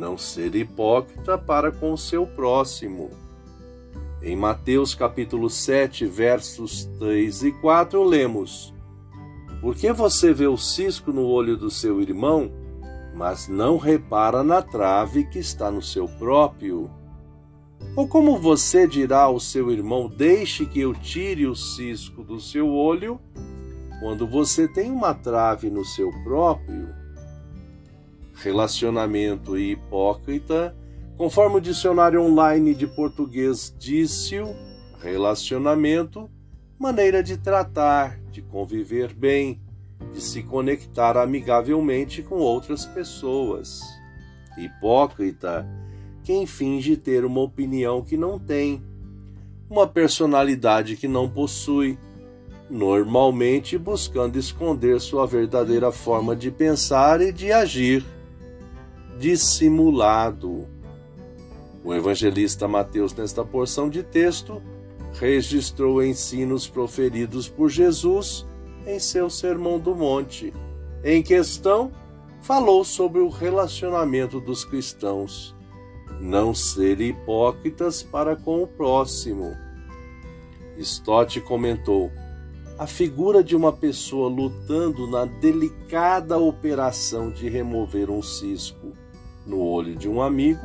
não ser hipócrita para com o seu próximo. Em Mateus capítulo 7, versos 3 e 4, lemos: Por que você vê o cisco no olho do seu irmão, mas não repara na trave que está no seu próprio? Ou como você dirá ao seu irmão: Deixe que eu tire o cisco do seu olho, quando você tem uma trave no seu próprio, relacionamento hipócrita, conforme o dicionário online de português disse relacionamento, maneira de tratar, de conviver bem, de se conectar amigavelmente com outras pessoas. Hipócrita, quem finge ter uma opinião que não tem, uma personalidade que não possui normalmente buscando esconder sua verdadeira forma de pensar e de agir, dissimulado. O evangelista Mateus, nesta porção de texto, registrou ensinos proferidos por Jesus em seu Sermão do Monte. Em questão, falou sobre o relacionamento dos cristãos, não ser hipócritas para com o próximo. Stott comentou: a figura de uma pessoa lutando na delicada operação de remover um cisco no olho de um amigo,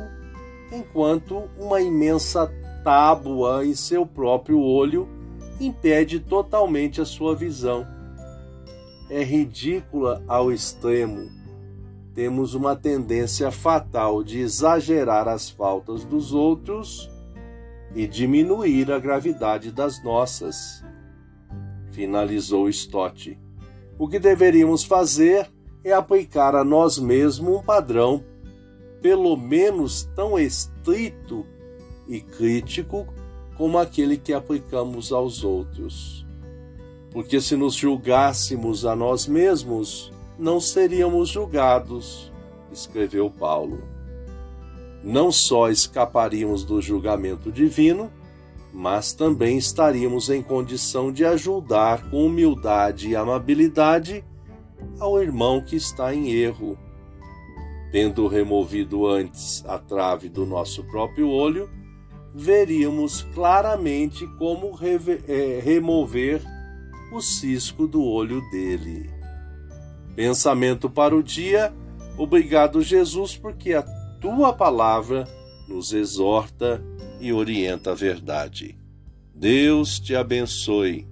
enquanto uma imensa tábua em seu próprio olho impede totalmente a sua visão. É ridícula ao extremo. Temos uma tendência fatal de exagerar as faltas dos outros e diminuir a gravidade das nossas finalizou Stott. O que deveríamos fazer é aplicar a nós mesmos um padrão, pelo menos tão estrito e crítico como aquele que aplicamos aos outros. Porque se nos julgássemos a nós mesmos, não seríamos julgados, escreveu Paulo. Não só escaparíamos do julgamento divino, mas também estaríamos em condição de ajudar com humildade e amabilidade ao irmão que está em erro. Tendo removido antes a trave do nosso próprio olho, veríamos claramente como é, remover o cisco do olho dele. Pensamento para o dia. Obrigado, Jesus, porque a tua palavra nos exorta e orienta a verdade. Deus te abençoe.